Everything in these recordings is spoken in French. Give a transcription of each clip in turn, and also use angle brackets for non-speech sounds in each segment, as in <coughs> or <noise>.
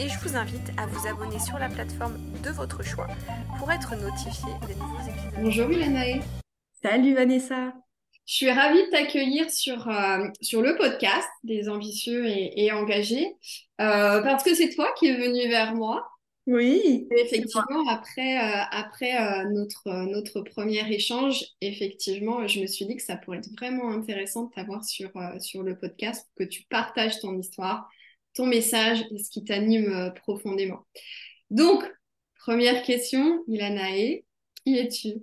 Et je vous invite à vous abonner sur la plateforme de votre choix pour être notifié des nouveaux épisodes. Bonjour Ilanae. Salut Vanessa. Je suis ravie de t'accueillir sur, euh, sur le podcast des ambitieux et, engagés euh, parce que c'est toi qui es venu vers moi. Oui. effectivement, après, euh, après notre, notre premier échange, effectivement, je me suis dit que ça pourrait être vraiment intéressant de t'avoir sur, sur le podcast, que tu partages ton histoire, ton message et ce qui t'anime profondément. Donc, première question, Ilanae, qui es-tu?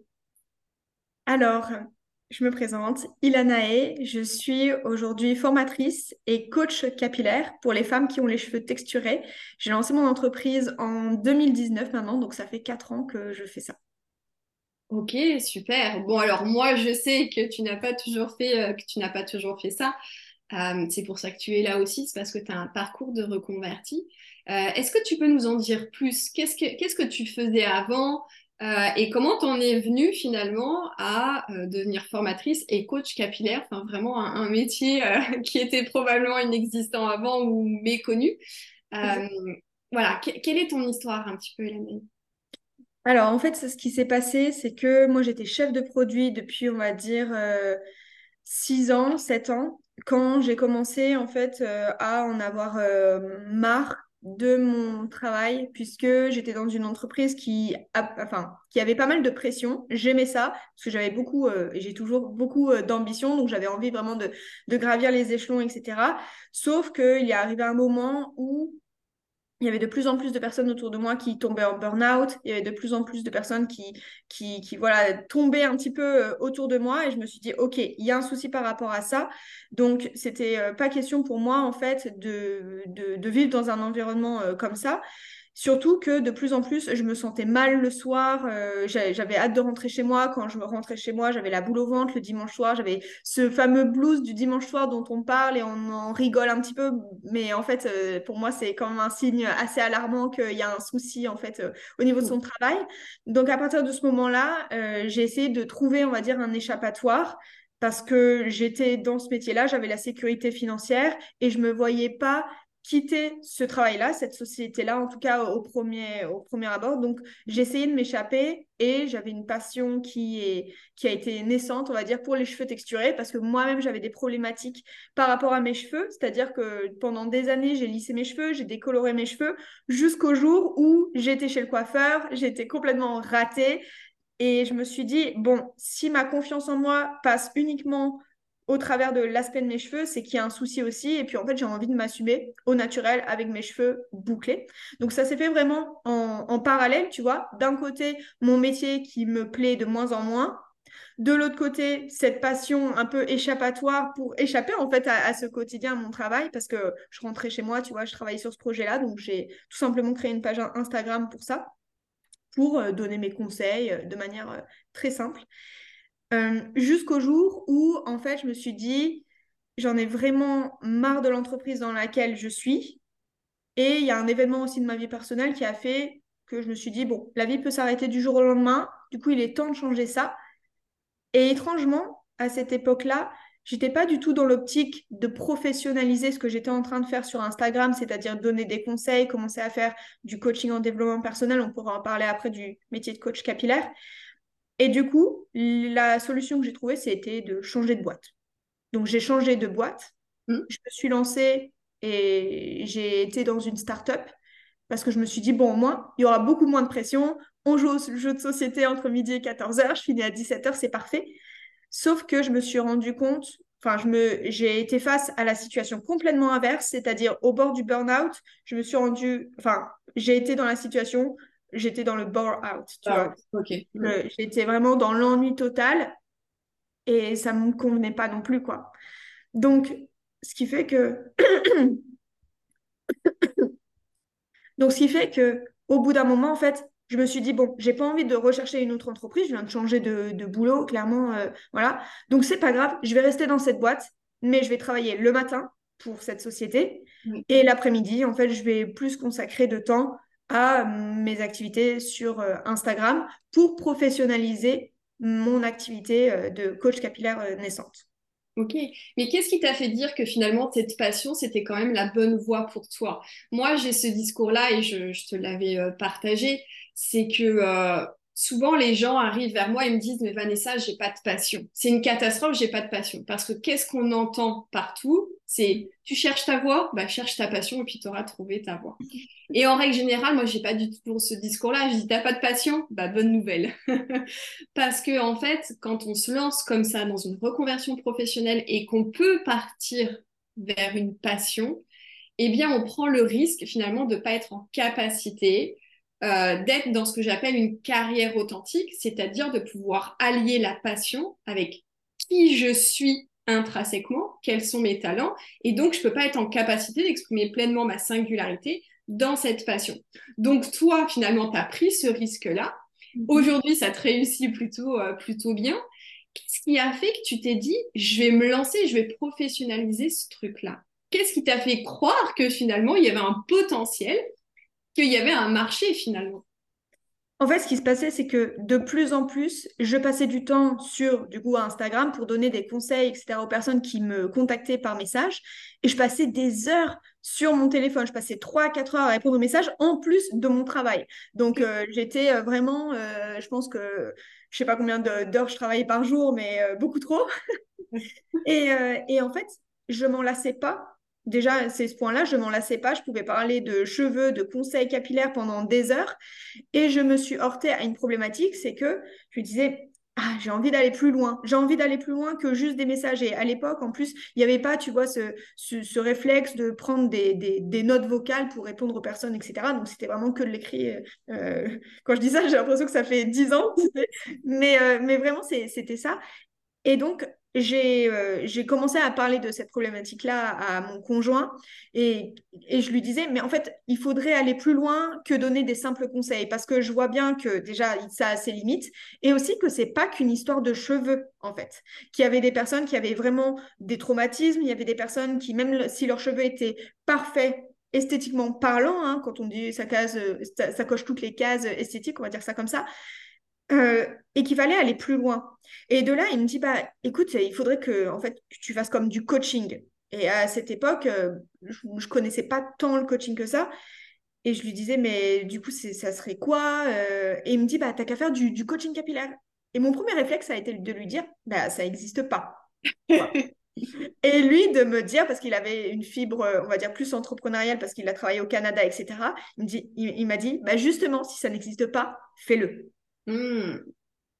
Alors, je me présente, Ilanae. Je suis aujourd'hui formatrice et coach capillaire pour les femmes qui ont les cheveux texturés. J'ai lancé mon entreprise en 2019 maintenant, donc ça fait 4 ans que je fais ça. Ok, super. Bon, alors moi, je sais que tu n'as pas toujours fait, euh, que tu n'as pas toujours fait ça. Euh, c'est pour ça que tu es là aussi, c'est parce que tu as un parcours de reconverti. Euh, est-ce que tu peux nous en dire plus? Qu'est-ce que, qu'est-ce que tu faisais avant euh, et comment t'en es venue finalement à euh, devenir formatrice et coach capillaire, enfin vraiment un, métier <laughs> qui était probablement inexistant avant ou méconnu. voilà, quelle est ton histoire un petit peu, Hélène? Alors en fait, ce qui s'est passé, c'est que moi j'étais chef de produit depuis, on va dire, 6 ans, 7 ans, quand j'ai commencé en fait à en avoir marre de mon travail puisque j'étais dans une entreprise qui, enfin, qui avait pas mal de pression. J'aimais ça parce que j'avais beaucoup, euh, et j'ai toujours beaucoup euh, d'ambition, donc j'avais envie vraiment de, de, gravir les échelons, etc. Sauf qu'il y a arrivé un moment où il y avait de plus en plus de personnes autour de moi qui tombaient en burn-out, il y avait de plus en plus de personnes qui, voilà, tombaient un petit peu euh, autour de moi et je me suis dit, OK, il y a un souci par rapport à ça. Donc, c'était euh, pas question pour moi, en fait, de vivre dans un environnement euh, comme ça. Surtout que de plus en plus, je me sentais mal le soir. Euh, j'avais hâte de rentrer chez moi. Quand je me rentrais chez moi, j'avais la boule au ventre le dimanche soir. J'avais ce fameux blues du dimanche soir dont on parle et on en rigole un petit peu. Mais en fait, euh, pour moi, c'est quand même un signe assez alarmant qu'il y a un souci en fait euh, au niveau de son travail. Donc à partir de ce moment-là, j'ai essayé de trouver, on va dire, un échappatoire parce que j'étais dans ce métier-là, j'avais la sécurité financière et je me voyais pas quitter ce travail-là, cette société-là, en tout cas au premier, au premier abord. Donc, j'ai essayé de m'échapper et j'avais une passion qui, est, qui a été naissante, on va dire, pour les cheveux texturés parce que moi-même, j'avais des problématiques par rapport à mes cheveux. C'est-à-dire que pendant des années, j'ai lissé mes cheveux, j'ai décoloré mes cheveux jusqu'au jour où j'étais chez le coiffeur, j'étais complètement ratée. Et je me suis dit, bon, si ma confiance en moi passe uniquement au travers de l'aspect de mes cheveux, c'est qu'il y a un souci aussi. Et puis en fait, j'ai envie de m'assumer au naturel avec mes cheveux bouclés. Donc ça s'est fait vraiment en, parallèle, tu vois. D'un côté, mon métier qui me plaît de moins en moins. De l'autre côté, cette passion un peu échappatoire pour échapper en fait à, ce quotidien, à mon travail, parce que je rentrais chez moi, tu vois, je travaillais sur ce projet-là, donc j'ai tout simplement créé une page Instagram pour ça, pour euh, donner mes conseils euh, de manière euh, très simple. Euh, jusqu'au jour où, en fait, je me suis dit, j'en ai vraiment marre de l'entreprise dans laquelle je suis. Et il y a un événement aussi de ma vie personnelle qui a fait que je me suis dit, bon, la vie peut s'arrêter du jour au lendemain. Du coup, il est temps de changer ça. Et étrangement, à cette époque-là, j'étais pas du tout dans l'optique de professionnaliser ce que j'étais en train de faire sur Instagram, c'est-à-dire donner des conseils, commencer à faire du coaching en développement personnel. On pourra en parler après du métier de coach capillaire. Et du coup, la solution que j'ai trouvée, c'était de changer de boîte. Donc, j'ai changé de boîte. Mmh. Je me suis lancée et j'ai été dans une start-up parce que je me suis dit, bon, au moins, il y aura beaucoup moins de pression. On joue au jeu de société entre midi et 14h. Je finis à 17h, c'est parfait. Sauf que je me suis rendu compte, enfin, j'ai été face à la situation complètement inverse, c'est-à-dire au bord du burn-out. Je me suis rendu, enfin, j'ai été dans la situation j'étais dans le bore out, tu ah, vois. j'étais vraiment dans l'ennui total et ça me convenait pas non plus, quoi. Donc, ce qui fait que. <coughs> Donc, ce qui fait que au bout d'un moment, en fait, je me suis dit, bon, j'ai pas envie de rechercher une autre entreprise, je viens de changer de, boulot, clairement, euh, voilà. Donc, c'est pas grave, je vais rester dans cette boîte, mais je vais travailler le matin pour cette société. Et l'après-midi, en fait, je vais plus consacrer de temps à mes activités sur euh, Instagram pour professionnaliser mon activité euh, de coach capillaire naissante. Ok, mais qu'est-ce qui t'a fait dire que finalement cette passion, c'était quand même la bonne voie pour toi? Moi, j'ai ce discours-là et je, te l'avais euh, partagé, c'est que euh, souvent les gens arrivent vers moi et me disent mais Vanessa j'ai pas de passion. C'est une catastrophe j'ai pas de passion. Parce que qu'est-ce qu'on entend partout? C'est tu cherches ta voie bah cherche ta passion et puis tu auras trouvé ta voie et en règle générale moi j'ai pas du tout ce discours là je dis t'as pas de passion? Bah bonne nouvelle. <laughs> Parce que en fait quand on se lance comme ça dans une reconversion professionnelle et qu'on peut partir vers une passion eh bien on prend le risque finalement de pas être en capacité euh, d'être dans ce que j'appelle une carrière authentique, c'est-à-dire de pouvoir allier la passion avec qui je suis intrinsèquement, quels sont mes talents, et donc je ne peux pas être en capacité d'exprimer pleinement ma singularité dans cette passion. Donc toi, finalement, tu as pris ce risque-là. Mhm. Aujourd'hui, ça te réussit plutôt, euh, plutôt bien. Qu'est-ce qui a fait que tu t'es dit, je vais me lancer, je vais professionnaliser ce truc-là? Qu'est-ce qui t'a fait croire que finalement, il y avait un potentiel qu'il y avait un marché finalement. En fait, ce qui se passait, c'est que de plus en plus, je passais du temps sur du coup Instagram pour donner des conseils, etc. aux personnes qui me contactaient par message. Et je passais des heures sur mon téléphone. Je passais 3 4 heures à répondre aux messages en plus de mon travail. Donc, euh, j'étais euh, vraiment, euh, je pense que je sais pas combien d'heures je travaillais par jour, mais beaucoup trop. <laughs> et, et en fait, je m'en lassais pas déjà, c'est ce point-là, je m'en lassais pas. Je pouvais parler de cheveux, de conseils capillaires pendant des heures. Et je me suis heurtée à une problématique, c'est que je disais, ah, j'ai envie d'aller plus loin. J'ai envie d'aller plus loin que juste des messages. Et à l'époque, en plus, il n'y avait pas, tu vois, ce, réflexe de prendre des, notes vocales pour répondre aux personnes, etc. Donc, c'était vraiment que de l'écrit. Euh, quand je dis ça, <laughs> j'ai l'impression que ça fait dix ans. mais, euh, mais vraiment, c'était ça. Et donc, euh, j'ai commencé à parler de cette problématique-là à mon conjoint et, je lui disais, mais en fait, il faudrait aller plus loin que donner des simples conseils parce que je vois bien que déjà, ça a ses limites et aussi que c'est pas qu'une histoire de cheveux, en fait. Qu'il y avait des personnes qui avaient vraiment des traumatismes, il y avait des personnes qui, même si leurs cheveux étaient parfaits, esthétiquement parlant, hein, quand on dit ça, ça, ça coche toutes les cases esthétiques, on va dire ça comme ça, euh, et qu'il fallait aller plus loin. Et de là, il me dit, bah, écoute, il faudrait que, en fait, tu fasses comme du coaching. Et à cette époque, euh, je, ne connaissais pas tant le coaching que ça. Et je lui disais, mais du coup, ça serait quoi euh? Et il me dit, bah, t'as qu'à faire du, du, coaching capillaire. Et mon premier réflexe, ça a été de lui dire, bah, ça n'existe pas. <laughs> Et lui, de me dire, parce qu'il avait une fibre, on va dire, plus entrepreneuriale, parce qu'il a travaillé au Canada, etc., il m'a dit, il, dit bah, justement, si ça n'existe pas, fais-le. Hmm.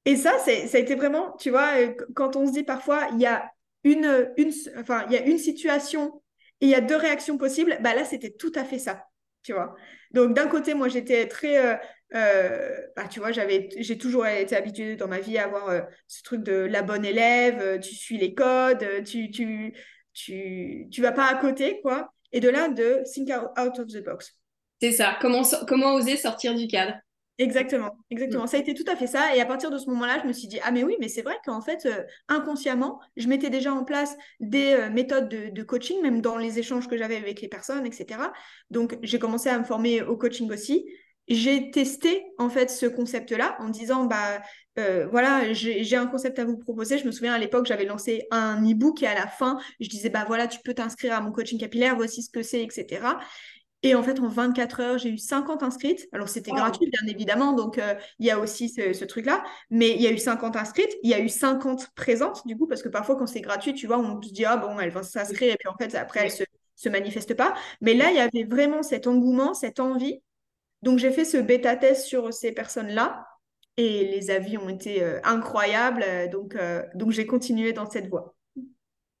Et ça, ça a été vraiment, tu vois, euh, quand on se dit parfois, il y a une, une, enfin, il y a une situation et il y a deux réactions possibles, bah là, c'était tout à fait ça, tu vois. Donc, d'un côté, moi, j'étais très, euh, euh, bah, tu vois, j'avais, j'ai toujours été habituée dans ma vie à avoir ce truc de la bonne élève, tu suis les codes, tu, tu, tu, tu vas pas à côté, quoi. Et de là, de think out of the box. C'est ça. Comment, comment oser sortir du cadre? Exactement, exactement. Mm. Ça a été tout à fait ça. Et à partir de ce moment-là, je me suis dit, ah mais oui, mais c'est vrai qu'en fait, euh, inconsciemment, je mettais déjà en place des euh, méthodes de, coaching, même dans les échanges que j'avais avec les personnes, etc. Donc, j'ai commencé à me former au coaching aussi. J'ai testé en fait ce concept-là en disant, bah euh, voilà, j'ai un concept à vous proposer. Je me souviens à l'époque, j'avais lancé un e-book et à la fin, je disais, bah voilà, tu peux t'inscrire à mon coaching capillaire, voici ce que c'est, etc. Et en fait, en 24 heures, j'ai eu 50 inscrites. Alors, c'était gratuit, bien évidemment, donc euh, il y a aussi ce, truc-là. Mais il y a eu 50 inscrites, il y a eu 50 présentes, du coup, parce que parfois, quand c'est gratuit, tu vois, on se dit, ah bon, elle va s'inscrire, et puis en fait, après, elle se, se manifeste pas. Mais là, il y avait vraiment cet engouement, cette envie. Donc, j'ai fait ce bêta-test sur ces personnes-là. Et les avis ont été euh, incroyables. Donc, euh, donc j'ai continué dans cette voie.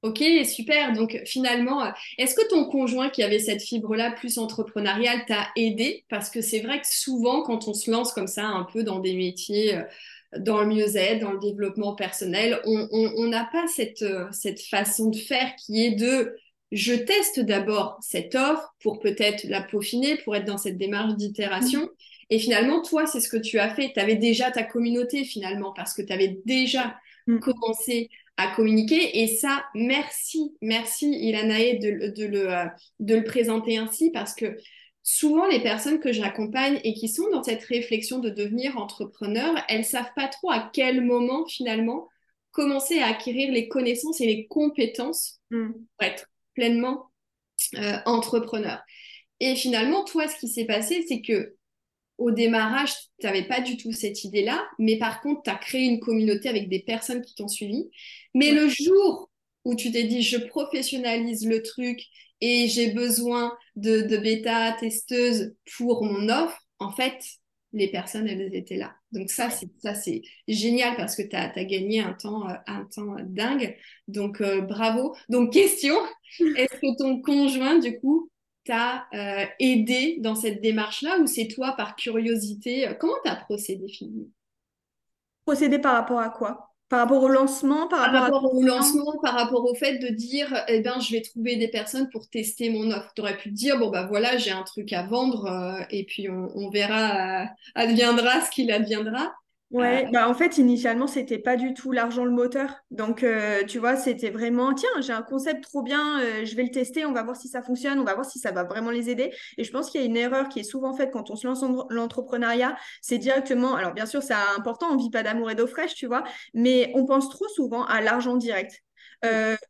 Ok, super. Donc finalement, euh, est-ce que ton conjoint qui avait cette fibre-là plus entrepreneuriale t'a aidé? Parce que c'est vrai que souvent, quand on se lance comme ça un peu dans des métiers, euh, dans le mieux-être, dans le développement personnel, on n'a pas cette, euh, cette façon de faire qui est de je teste d'abord cette offre pour peut-être la peaufiner, pour être dans cette démarche d'itération. Et finalement, toi, c'est ce que tu as fait. Tu avais déjà ta communauté finalement parce que tu avais déjà mm. commencé à communiquer. Et ça, merci, merci Ilanae de, de, le, euh, de le présenter ainsi parce que souvent les personnes que j'accompagne et qui sont dans cette réflexion de devenir entrepreneur, elles savent pas trop à quel moment finalement commencer à acquérir les connaissances et les compétences mm. pour être pleinement euh, entrepreneur. Et finalement, toi, ce qui s'est passé, c'est que au démarrage, tu n'avais pas du tout cette idée-là, mais par contre, tu as créé une communauté avec des personnes qui t'ont suivi. Mais le jour où tu t'es dit, je professionnalise le truc et j'ai besoin de, de bêta-testeuses pour mon offre, en fait, les personnes, elles étaient là. Donc ça, c'est ça c'est génial parce que tu as, gagné un temps, euh, un temps dingue. Donc euh, bravo. Donc question, <laughs> est-ce que ton conjoint, du coup, t'a euh, aidé dans cette démarche-là ou c'est toi par curiosité Comment tu as procédé finalement Procédé par rapport à quoi? Par rapport au lancement, par, rapport, au lancement, par rapport au fait de dire, eh ben, je vais trouver des personnes pour tester mon offre. Tu aurais pu te dire, bon, bah voilà, j'ai un truc à vendre euh, et puis on, verra, euh, adviendra ce qu'il adviendra. Ouais, euh, bah en fait, initialement, c'était pas du tout l'argent le moteur. Donc, euh, tu vois, c'était vraiment, tiens, j'ai un concept trop bien, euh, je vais le tester, on va voir si ça fonctionne, on va voir si ça va vraiment les aider. Et je pense qu'il y a une erreur qui est souvent faite quand on se lance dans l'entrepreneuriat, c'est directement, alors bien sûr, c'est important, on vit pas d'amour et d'eau fraîche, tu vois, mais on pense trop souvent à l'argent direct.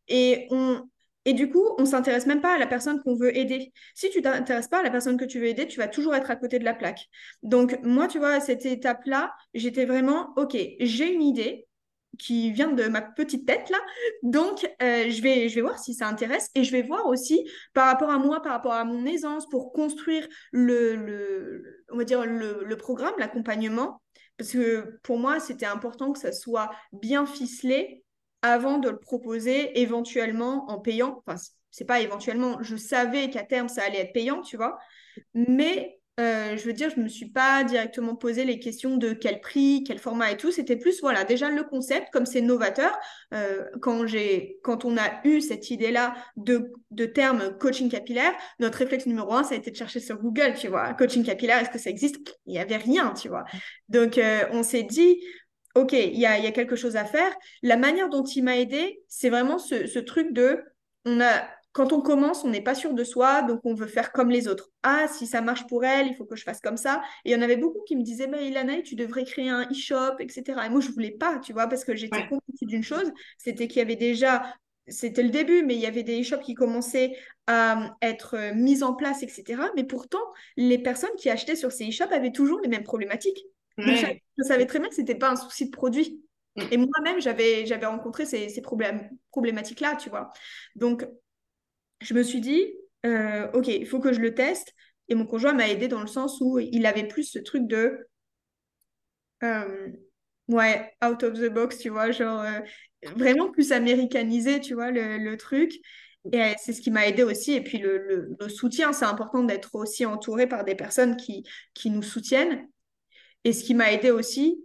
et on, et du coup, on s'intéresse même pas à la personne qu'on veut aider. Si tu t'intéresses pas à la personne que tu veux aider, tu vas toujours être à côté de la plaque. Donc, moi, tu vois, à cette étape-là, j'étais vraiment, OK, j'ai une idée qui vient de ma petite tête là. Donc, euh, je, vais, voir si ça intéresse et je vais voir aussi par rapport à moi, par rapport à mon aisance pour construire le, le programme, l'accompagnement. Parce que pour moi, c'était important que ça soit bien ficelé avant de le proposer éventuellement en payant. Enfin, c'est pas éventuellement, je savais qu'à terme ça allait être payant, tu vois. Mais euh, je veux dire, je me suis pas directement posé les questions de quel prix, quel format et tout. C'était plus, voilà, déjà le concept, comme c'est novateur. Euh, quand quand on a eu cette idée-là de, de terme coaching capillaire, notre réflexe numéro un, ça a été de chercher sur Google, tu vois. Coaching capillaire, est-ce que ça existe? Il y avait rien, tu vois. Donc, euh, on s'est dit, OK, il y a, quelque chose à faire. La manière dont il m'a aidé, c'est vraiment ce, truc de, on a, quand on commence, on n'est pas sûr de soi, donc on veut faire comme les autres. Ah, si ça marche pour elle, il faut que je fasse comme ça. Et il y en avait beaucoup qui me disaient, mais Ilana, tu devrais créer un e-shop, etc. Et moi, je voulais pas, tu vois, parce que j'étais ouais. d'une chose, c'était qu'il y avait déjà c'était le début, mais il y avait des e-shops qui commençaient à être mis en place, etc. Mais pourtant, les personnes qui achetaient sur ces e-shops avaient toujours les mêmes problématiques. Je, savais très bien que ce n'était pas un souci de produit. Mm. Et moi-même, j'avais, j'avais rencontré ces, ces problèmes, problématiques-là, tu vois. Donc, je me suis dit, euh, OK, il faut que je le teste. Et mon conjoint m'a aidé dans le sens où il avait plus ce truc de... Euh, ouais, out of the box, tu vois, genre euh, vraiment plus américanisé, tu vois, le, le truc. Et c'est ce qui m'a aidé aussi. Et puis le, le, le soutien, c'est important d'être aussi entouré par des personnes qui, qui nous soutiennent. Et ce qui m'a aidé aussi,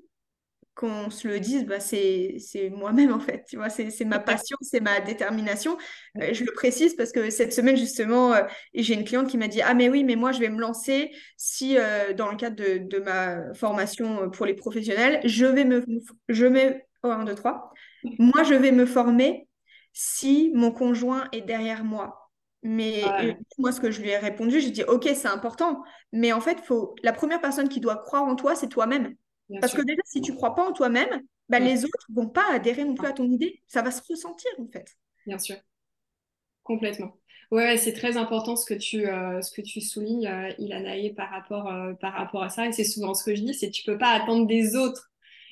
qu'on se le dise, bah, c'est moi-même en fait, tu vois, c'est ma passion, c'est ma détermination. Euh, je le précise parce que cette semaine justement, euh, j'ai une cliente qui m'a dit, ah mais oui, mais moi je vais me lancer si euh, dans le cadre de, de, ma formation pour les professionnels, je vais me, je mets, oh, 1, 2, 3, moi je vais me former si mon conjoint est derrière moi. Mais moi, ce que je lui ai répondu, j'ai dit, OK, c'est important, mais en fait, faut... la première personne qui doit croire en toi, c'est toi-même. Parce que déjà, si tu crois pas en toi-même, bah, les autres vont pas adhérer non plus à ton idée. Ça va se ressentir, en fait. Bien sûr. Complètement. Ouais, c'est très important ce que tu, euh, ce que tu soulignes, euh, Ilanaï, par rapport, euh, par rapport à ça. Et c'est souvent ce que je dis, c'est tu peux pas attendre des autres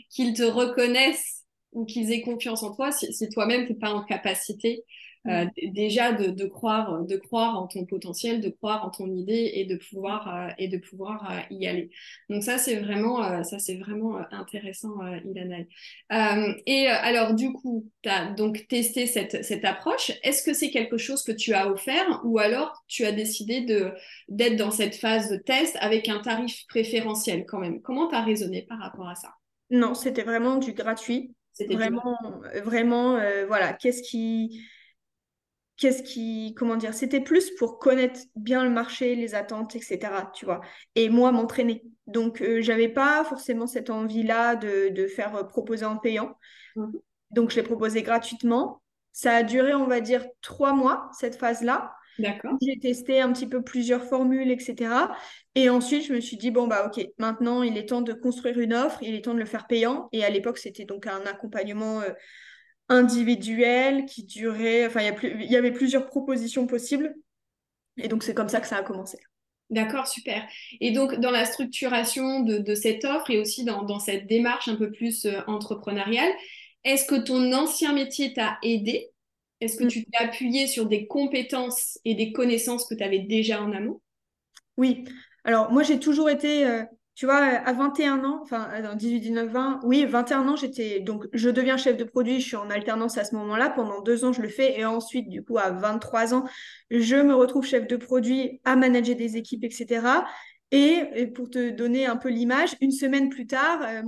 qu'ils te reconnaissent ou qu'ils aient confiance en toi si, si toi-même tu n'es pas en capacité euh, déjà de, croire de croire en ton potentiel de croire en ton idée et de pouvoir euh, et de pouvoir euh, y aller. Donc ça c'est vraiment ça c'est vraiment intéressant Ilana. Et alors du coup tu as donc testé cette, cette approche. Est-ce que c'est quelque chose que tu as offert ou alors tu as décidé de d'être dans cette phase de test avec un tarif préférentiel quand même? Comment tu as raisonné par rapport à ça? Non c'était vraiment du gratuit. C'était vraiment vraiment voilà. Qu'est-ce qui qu'est-ce qui, comment dire, c'était plus pour connaître bien le marché, les attentes, etc. Tu vois, et moi m'entraîner. Donc, euh, j'avais pas forcément cette envie-là de, de, faire euh, proposer en payant. Mhm. Donc, je l'ai proposé gratuitement. Ça a duré, on va dire, trois mois, cette phase-là. D'accord. J'ai testé un petit peu plusieurs formules, etc. Et ensuite, je me suis dit, bon, bah, OK, maintenant, il est temps de construire une offre, il est temps de le faire payant. Et à l'époque, c'était donc un accompagnement euh, individuel qui durait, enfin, il y, avait plusieurs propositions possibles. Et donc, c'est comme ça que ça a commencé. D'accord, super. Et donc, dans la structuration de, cette offre et aussi dans, cette démarche un peu plus euh, entrepreneuriale, est-ce que ton ancien métier t'a aidé? Est-ce que mm. tu t'es appuyé sur des compétences et des connaissances que tu avais déjà en amont? Oui. Alors, moi, j'ai toujours été euh, tu vois, à 21 ans, enfin, dans 18, 19, 20, oui, 21 ans, j'étais, donc, je deviens chef de produit, je suis en alternance à ce moment-là, pendant deux ans, je le fais, et ensuite, du coup, à 23 ans, je me retrouve chef de produit à manager des équipes, etc. Et, pour te donner un peu l'image, une semaine plus tard, euh,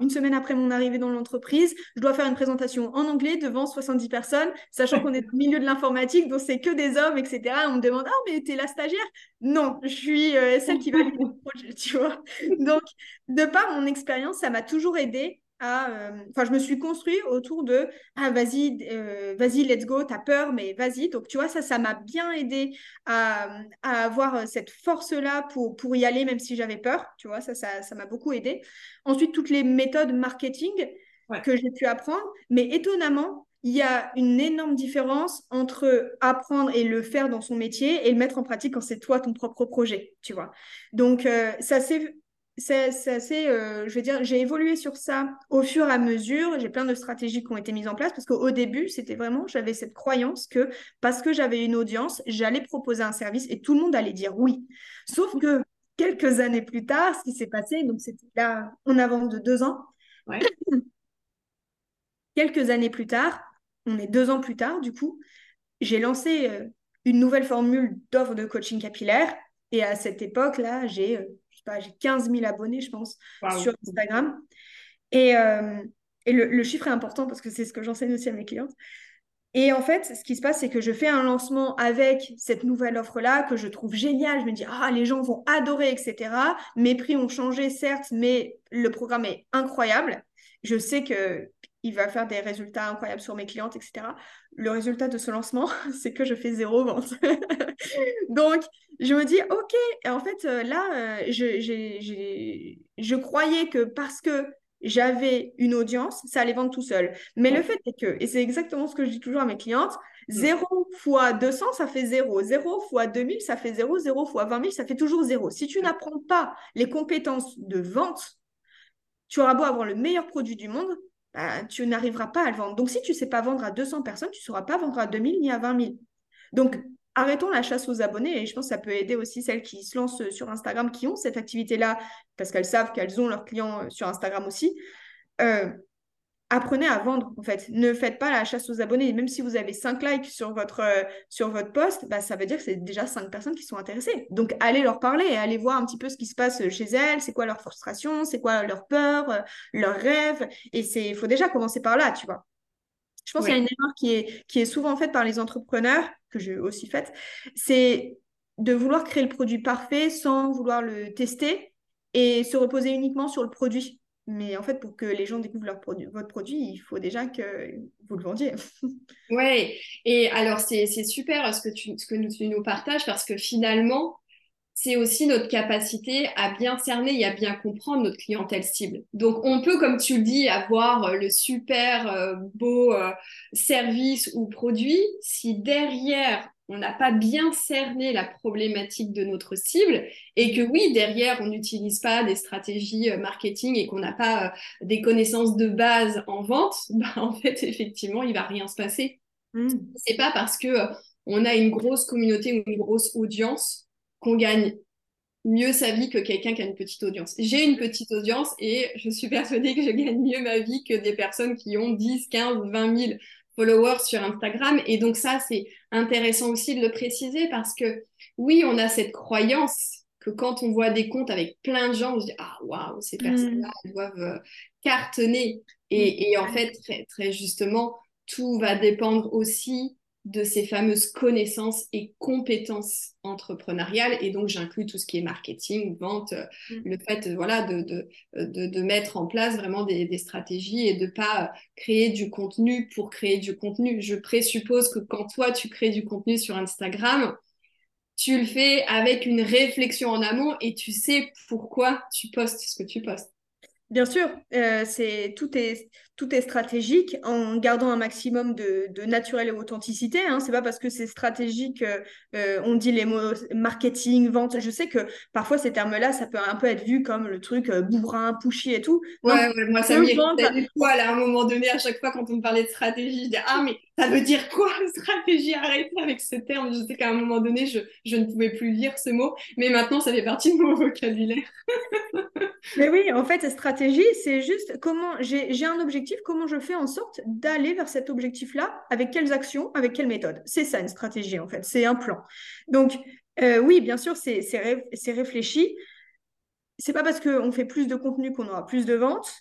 une semaine après mon arrivée dans l'entreprise, je dois faire une présentation en anglais devant 70 personnes, sachant qu'on est au milieu de l'informatique, donc c'est que des hommes, etc. On me demande, ah, mais t'es la stagiaire? Non, je suis euh, celle qui va le projet, tu vois. Donc, de par mon expérience, ça m'a toujours aidé euh, enfin, je me suis construit autour de ah vas-y, euh, vas-y, let's go. T'as peur, mais vas-y. Donc tu vois ça, ça m'a bien aidé à, avoir euh, cette force-là pour pour y aller, même si j'avais peur. Tu vois ça, ça, m'a beaucoup aidé. Ensuite, toutes les méthodes marketing que j'ai pu apprendre, mais étonnamment. Il y a une énorme différence entre apprendre et le faire dans son métier et le mettre en pratique quand c'est toi ton propre projet, tu vois. Donc, ça s'est c'est euh, je veux dire, j'ai évolué sur ça au fur et à mesure. J'ai plein de stratégies qui ont été mises en place parce qu'au début, c'était vraiment, j'avais cette croyance que parce que j'avais une audience, j'allais proposer un service et tout le monde allait dire oui. Sauf que quelques années plus tard, ce qui s'est passé, donc c'était là en avance de deux ans. <coughs> quelques années plus tard, on est deux ans plus tard, du coup, j'ai lancé euh, une nouvelle formule d'offre de coaching capillaire. Et à cette époque-là, j'ai euh, j'ai 15 000 abonnés, je pense, sur Instagram. Et, euh, et le, chiffre est important parce que c'est ce que j'enseigne aussi à mes clientes. Et en fait, ce qui se passe, c'est que je fais un lancement avec cette nouvelle offre-là que je trouve géniale. Je me dis, ah, les gens vont adorer, etc. Mes prix ont changé, certes, mais le programme est incroyable. Je sais que il va faire des résultats incroyables sur mes clientes, etc. Le résultat de ce lancement, <laughs> c'est que je fais zéro vente. <laughs> Donc, je me dis, OK, en fait, euh, là, euh, je, je croyais que parce que j'avais une audience, ça allait vendre tout seul. Mais le fait est que, et c'est exactement ce que je dis toujours à mes clientes, 0 mm. fois 200, ça fait 0. 0 fois 2000, ça fait 0. 0 fois 20 000, ça fait toujours 0. Si tu n'apprends pas les compétences de vente, tu auras beau avoir le meilleur produit du monde, bah, tu n'arriveras pas à le vendre. Donc, si tu ne sais pas vendre à 200 personnes, tu ne sauras pas vendre à 2000 ni à 20 000. Donc, arrêtons la chasse aux abonnés et je pense que ça peut aider aussi celles qui se lancent sur Instagram, qui ont cette activité-là, parce qu'elles savent qu'elles ont leurs clients sur Instagram aussi. Euh, apprenez à vendre, en fait. Ne faites pas la chasse aux abonnés. Même si vous avez 5 likes sur votre, euh, sur votre post, bah, ça veut dire que c'est déjà 5 personnes qui sont intéressées. Donc, allez leur parler et allez voir un petit peu ce qui se passe chez elles, c'est quoi leur frustration, c'est quoi leur peur, euh, leurs rêves. Et il faut déjà commencer par là, tu vois. Je pense qu'il y a une erreur qui est, qui est souvent faite par les entrepreneurs, que j'ai aussi faite, c'est de vouloir créer le produit parfait sans vouloir le tester et se reposer uniquement sur le produit. Mais en fait, pour que les gens découvrent votre produit, il faut déjà que vous le vendiez. <laughs> oui, et alors c'est super ce que, tu, tu nous partages parce que finalement, c'est aussi notre capacité à bien cerner et à bien comprendre notre clientèle cible. Donc, on peut, comme tu le dis, avoir le super euh, beau euh, service ou produit si derrière on n'a pas bien cerné la problématique de notre cible et que oui, derrière, on n'utilise pas des stratégies euh, marketing et qu'on n'a pas euh, des connaissances de base en vente, <laughs> bah, en fait, effectivement, il va rien se passer. Mm. C'est pas parce que euh, on a une grosse communauté ou une grosse audience qu'on gagne mieux sa vie que quelqu'un qui a une petite audience. J'ai une petite audience et je suis <laughs> persuadée que je gagne mieux ma vie que des personnes qui ont 10, 15, 20 000 followers sur Instagram. Et donc ça, c'est intéressant aussi de le préciser parce que oui, on a cette croyance que quand on voit des comptes avec plein de gens, on se dit ah waouh, ces mm. personnes-là elles doivent euh, cartonner. Et, mm. et, en fait, très, très justement, tout va dépendre aussi de ces fameuses connaissances et compétences entrepreneuriales. Et donc, j'inclus tout ce qui est marketing, vente, mm. le fait voilà, de, de, de, mettre en place vraiment des, des stratégies et de ne pas créer du contenu pour créer du contenu. Je présuppose que quand toi, tu crées du contenu sur Instagram, tu le fais avec une réflexion en amont et tu sais pourquoi tu postes ce que tu postes. Bien sûr, euh, c'est tout est tout est stratégique en gardant un maximum de, de naturel et authenticité. Hein. C'est pas parce que c'est stratégique, euh, on dit les mots marketing, vente. Je sais que parfois ces termes-là, ça peut un peu être vu comme le truc euh, bourrin, pushy et tout. Ouais, ouais moi ça m'irritait du poil à un moment donné. À chaque fois quand on me parlait de stratégie, je dis ah mais ça veut dire quoi stratégie? Arrêtez avec ce terme. Je sais qu'à un moment donné, je, je ne pouvais plus lire ce mot, mais maintenant ça fait partie de mon <laughs> vocabulaire. mais oui, en fait, stratégie, c'est juste comment j'ai un objectif, comment je fais en sorte d'aller vers cet objectif-là, avec quelles actions, avec quelles méthodes. C'est ça une stratégie en fait, c'est un plan. Donc euh, oui, bien sûr, c'est réfléchi. C'est pas parce qu'on fait plus de contenu qu'on aura plus de ventes.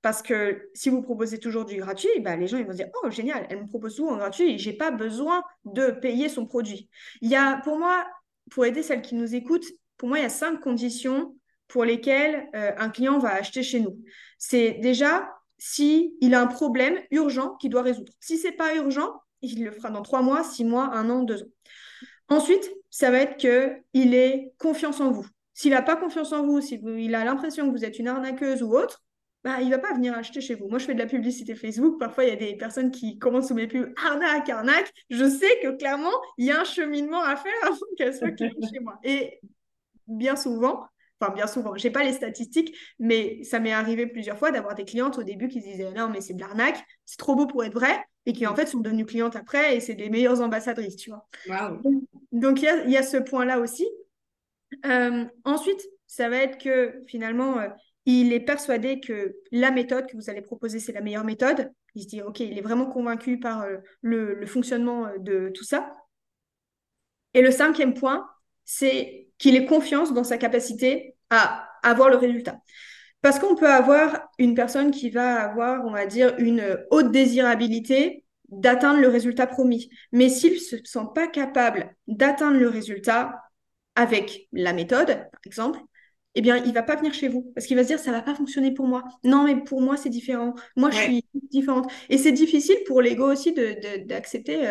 Parce que si vous proposez toujours du gratuit, bah, les gens ils vont dire Oh, génial, elle me propose tout en gratuit, j'ai pas besoin de payer son produit. Il y a, pour moi, pour aider celles qui nous écoutent, pour moi, il y a cinq conditions pour lesquelles euh, un client va acheter chez nous. C'est déjà si il a un problème urgent qu'il doit résoudre. Si c'est pas urgent, il le fera dans trois mois, six mois, un an, deux ans. Ensuite, ça va être qu'il ait confiance en vous. S'il n'a pas confiance en vous, s'il a l'impression que vous êtes une arnaqueuse ou autre, bah, il va pas venir acheter chez vous. Moi, je fais de la publicité Facebook. Parfois, il y a des personnes qui commencent sous mes pubs arnaque, arnaque. Je sais que clairement, il y a un cheminement à faire avant <laughs> qu'elle soit <laughs> chez moi. Et bien souvent, enfin bien souvent, j'ai pas les statistiques, mais ça m'est arrivé plusieurs fois d'avoir des clientes au début qui disaient non mais c'est de l'arnaque, c'est trop beau pour être vrai, et qui en fait sont devenues clientes après et c'est des meilleures ambassadrices, tu vois. Donc il y a, ce point-là aussi. Euh, ensuite, ça va être que finalement, euh, il est persuadé que la méthode que vous allez proposer, c'est la meilleure méthode. Il se dit, OK, il est vraiment convaincu par euh, le, fonctionnement de tout ça. Et le cinquième point, c'est qu'il ait confiance dans sa capacité à avoir le résultat. Parce qu'on peut avoir une personne qui va avoir, on va dire, une haute désirabilité d'atteindre le résultat promis. Mais s'il ne se sent pas capable d'atteindre le résultat avec la méthode, par exemple, eh bien, il va pas venir chez vous parce qu'il va se dire ça va pas fonctionner pour moi. Non, mais pour moi c'est différent. Moi je suis différente. Et c'est difficile pour l'ego aussi d'accepter de,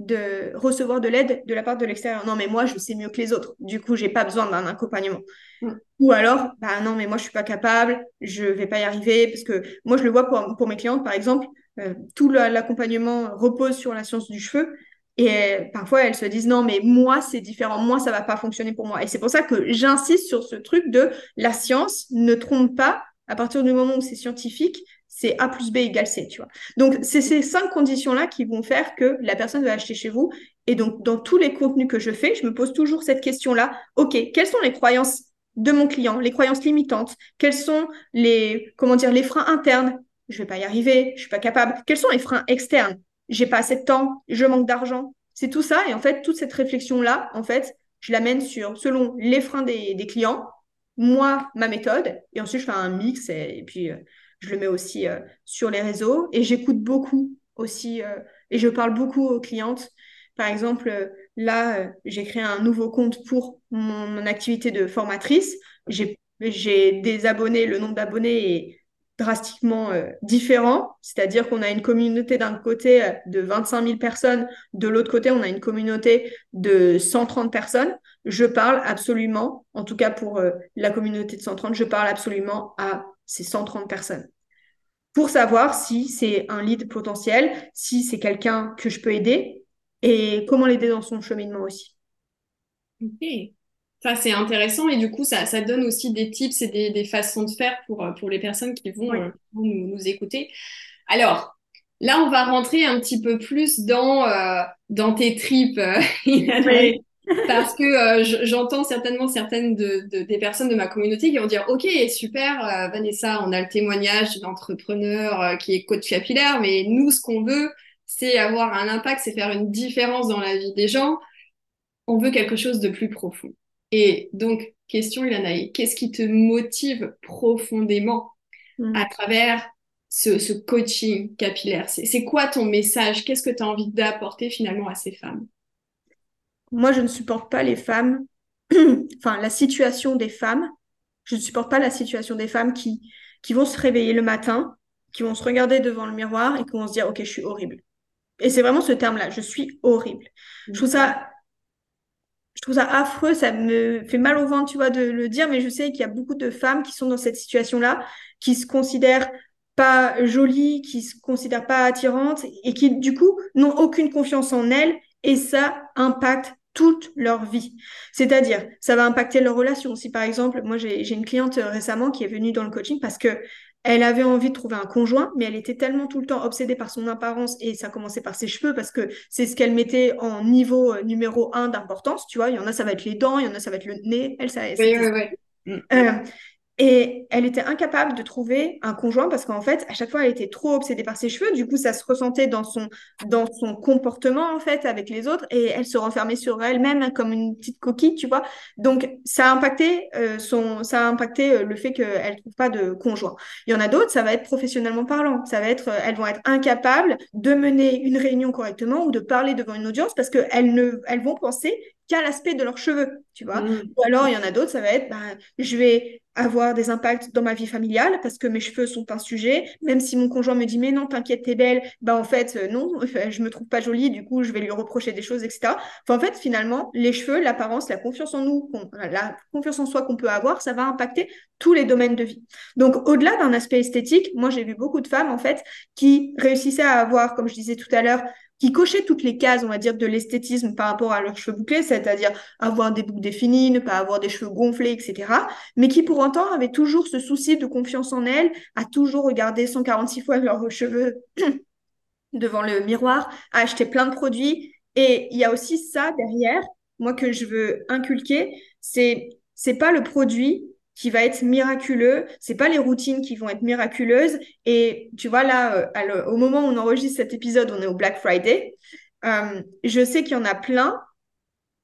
de, euh, de, recevoir de l'aide de la part de l'extérieur. Non, mais moi je sais mieux que les autres. Du coup, j'ai pas besoin d'un accompagnement. Mm. Ou alors, bah non, mais moi je suis pas capable, je vais pas y arriver parce que moi je le vois pour, pour mes clientes par exemple, euh, tout l'accompagnement repose sur la science du cheveu. Et parfois, elles se disent non, mais moi, c'est différent. Moi, ça va pas fonctionner pour moi. Et c'est pour ça que j'insiste sur ce truc de la science ne trompe pas. À partir du moment où c'est scientifique, c'est A plus B égale C, tu vois. Donc, c'est ces cinq conditions-là qui vont faire que la personne va acheter chez vous. Et donc, dans tous les contenus que je fais, je me pose toujours cette question-là. OK, quelles sont les croyances de mon client, les croyances limitantes? Quels sont les, comment les freins internes? Je vais pas y arriver, je suis pas capable. Quels sont les freins externes? J'ai pas assez de temps, je manque d'argent. C'est tout ça. Et en fait, toute cette réflexion-là, en fait, je l'amène sur, selon les freins des, clients, moi, ma méthode, et ensuite je fais un mix et, puis euh, je le mets aussi euh, sur les réseaux et j'écoute beaucoup aussi euh, et je parle beaucoup aux clientes. Par exemple, là, j'ai créé un nouveau compte pour mon, activité de formatrice. J'ai des abonnés, le nombre d'abonnés drastiquement euh, différent, c'est-à-dire qu'on a une communauté d'un côté euh, de 25 000 personnes, de l'autre côté on a une communauté de 130 personnes. Je parle absolument, en tout cas pour euh, la communauté de 130, je parle absolument à ces 130 personnes pour savoir si c'est un lead potentiel, si c'est quelqu'un que je peux aider et comment l'aider dans son cheminement aussi. Ça, c'est intéressant et du coup, ça, ça donne aussi des tips et des, des façons de faire pour, euh, pour les personnes qui vont, euh, nous, nous, écouter. Alors, là, on va rentrer un petit peu plus dans, euh, dans tes tripes, <laughs> parce que j'entends certainement certaines de, de, des personnes de ma communauté qui vont dire, OK, super, Vanessa, on a le témoignage d'entrepreneur qui est coach capillaire, mais nous, ce qu'on veut, c'est avoir un impact, c'est faire une différence dans la vie des gens. On veut quelque chose de plus profond. Et donc, question Ilanaï, qu'est-ce qui te motive profondément mm. à travers ce, coaching capillaire? C'est quoi ton message? Qu'est-ce que tu as envie d'apporter finalement à ces femmes? Moi, je ne supporte pas les femmes, <clears throat> enfin la situation des femmes. Je ne supporte pas la situation des femmes qui, qui vont se réveiller le matin, qui vont se regarder devant le miroir et qui vont se dire, OK, je suis horrible. Et c'est vraiment ce terme-là, je suis horrible. Je trouve ça trouve ça affreux, ça me fait mal au ventre, tu vois, de le dire, mais je sais qu'il y a beaucoup de femmes qui sont dans cette situation-là, qui se considèrent pas jolies, qui se considèrent pas attirantes et qui, du coup, n'ont aucune confiance en elles et ça impacte toute leur vie. C'est-à-dire, ça va impacter leur relation. Si par exemple, moi j'ai une cliente récemment qui est venue dans le coaching parce que elle avait envie de trouver un conjoint, mais elle était tellement tout le temps obsédée par son apparence et ça commençait par ses cheveux parce que c'est ce qu'elle mettait en niveau euh, numéro un d'importance. Tu vois, il y en a ça va être les dents, il y en a ça va être le nez. Elle, ça. Oui, oui, oui. Euh, et elle était incapable de trouver un conjoint parce qu'en fait, à chaque fois, elle était trop obsédée par ses cheveux. Du coup, ça se ressentait dans son, dans son comportement, en fait, avec les autres. Et elle se renfermait sur elle-même comme une petite coquille, tu vois. Donc, ça a impacté, euh, son, ça a impacté euh, le fait qu'elle ne trouve pas de conjoint. Il y en a d'autres, ça va être professionnellement parlant. Ça va être, elles vont être incapables de mener une réunion correctement ou de parler devant une audience parce qu'elles ne, elles vont penser qu'à l'aspect de leurs cheveux, tu vois. Mmh. Ou alors, il y en a d'autres, ça va être, ben, je vais avoir des impacts dans ma vie familiale parce que mes cheveux sont un sujet. Même si mon conjoint me dit mais non, t'inquiète, t'es belle, bah en fait euh, non, <laughs> je me trouve pas jolie, du coup je vais lui reprocher des choses, etc. Enfin, en fait, finalement, les cheveux, l'apparence, la confiance en nous, la confiance en soi qu'on peut avoir, ça va impacter tous les domaines de vie. Donc au-delà d'un aspect esthétique, moi j'ai vu beaucoup de femmes en fait qui réussissaient à avoir, comme je disais tout à l'heure, qui cochaient toutes les cases, on va dire, de l'esthétisme par rapport à leurs cheveux bouclés, c'est-à-dire avoir des boucles définies, ne pas avoir des cheveux gonflés, etc. Mais qui pour autant avaient toujours ce souci de confiance en elles, à toujours regarder 146 fois leurs cheveux <clears throat> devant le miroir, à acheter plein de produits. Et il y a aussi ça derrière, moi que je veux inculquer, c'est c'est pas le produit qui va être miraculeux. C'est pas les routines qui vont être miraculeuses. Et tu vois, là, euh, au moment où on enregistre cet épisode, on est au Black Friday. Euh, je sais qu'il y en a plein